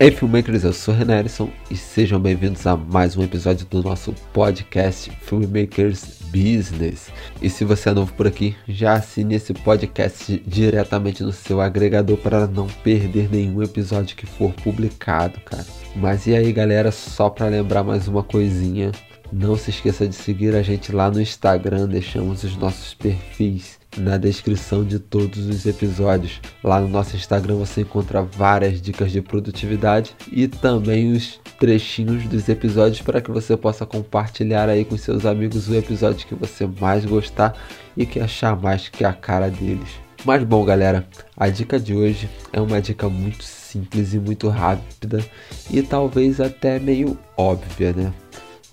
Ei, filmmakers, eu sou Renan Ellison e sejam bem-vindos a mais um episódio do nosso podcast Filmmakers Business. E se você é novo por aqui, já assine esse podcast diretamente no seu agregador para não perder nenhum episódio que for publicado, cara. Mas e aí, galera, só para lembrar mais uma coisinha, não se esqueça de seguir a gente lá no Instagram, deixamos os nossos perfis na descrição de todos os episódios. Lá no nosso Instagram você encontra várias dicas de produtividade e também os trechinhos dos episódios para que você possa compartilhar aí com seus amigos o episódio que você mais gostar e que achar mais que a cara deles. Mas bom, galera, a dica de hoje é uma dica muito simples e muito rápida e talvez até meio óbvia, né?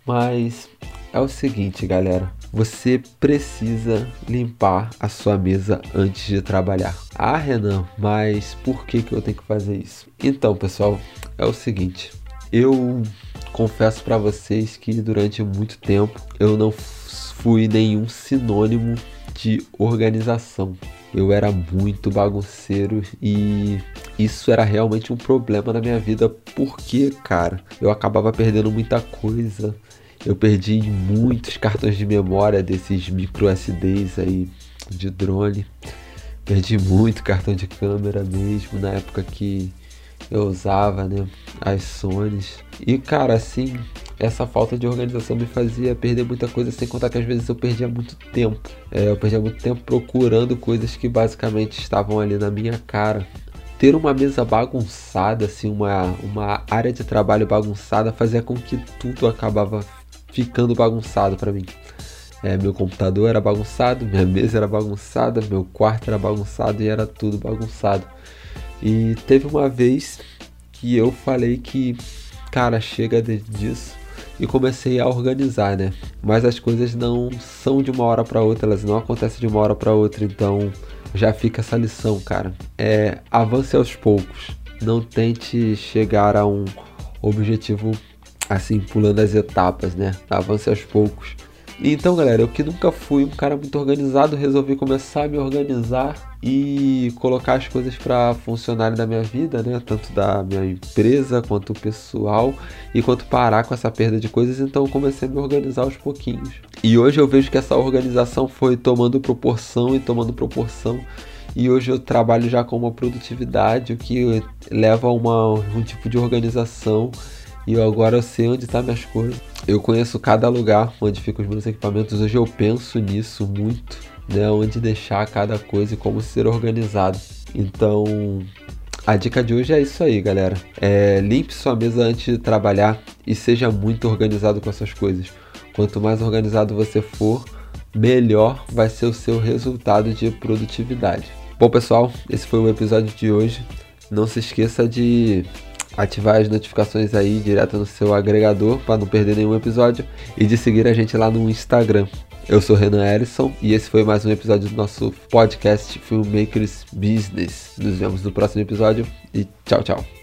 Mas é o seguinte, galera você precisa limpar a sua mesa antes de trabalhar. Ah, Renan, mas por que, que eu tenho que fazer isso? Então, pessoal, é o seguinte. Eu confesso para vocês que durante muito tempo eu não fui nenhum sinônimo de organização. Eu era muito bagunceiro e isso era realmente um problema na minha vida porque, cara, eu acabava perdendo muita coisa eu perdi muitos cartões de memória desses micro SDs aí de drone. Perdi muito cartão de câmera mesmo na época que eu usava, né, as Sonys. E cara, assim, essa falta de organização me fazia perder muita coisa, sem contar que às vezes eu perdia muito tempo. É, eu perdia muito tempo procurando coisas que basicamente estavam ali na minha cara. Ter uma mesa bagunçada, assim, uma, uma área de trabalho bagunçada, fazia com que tudo acabava ficando bagunçado para mim. É, meu computador era bagunçado, minha mesa era bagunçada, meu quarto era bagunçado e era tudo bagunçado. E teve uma vez que eu falei que, cara, chega disso e comecei a organizar, né? Mas as coisas não são de uma hora para outra, elas não acontecem de uma hora para outra, então já fica essa lição, cara. É avance aos poucos. Não tente chegar a um objetivo assim, pulando as etapas, né? Avance aos poucos. Então, galera, eu que nunca fui um cara muito organizado, resolvi começar a me organizar e colocar as coisas para funcionarem na minha vida, né? Tanto da minha empresa quanto pessoal e quanto parar com essa perda de coisas. Então, comecei a me organizar aos pouquinhos. E hoje eu vejo que essa organização foi tomando proporção e tomando proporção. E hoje eu trabalho já com uma produtividade, o que leva a uma, um tipo de organização e agora eu sei onde tá minhas coisas. Eu conheço cada lugar onde ficam os meus equipamentos. Hoje eu penso nisso muito, né? Onde deixar cada coisa e como ser organizado. Então, a dica de hoje é isso aí, galera. É, limpe sua mesa antes de trabalhar e seja muito organizado com essas coisas. Quanto mais organizado você for, melhor vai ser o seu resultado de produtividade. Bom, pessoal, esse foi o episódio de hoje. Não se esqueça de ativar as notificações aí direto no seu agregador para não perder nenhum episódio e de seguir a gente lá no Instagram. Eu sou Renan Ellison e esse foi mais um episódio do nosso podcast Filmmakers Business. Nos vemos no próximo episódio e tchau, tchau.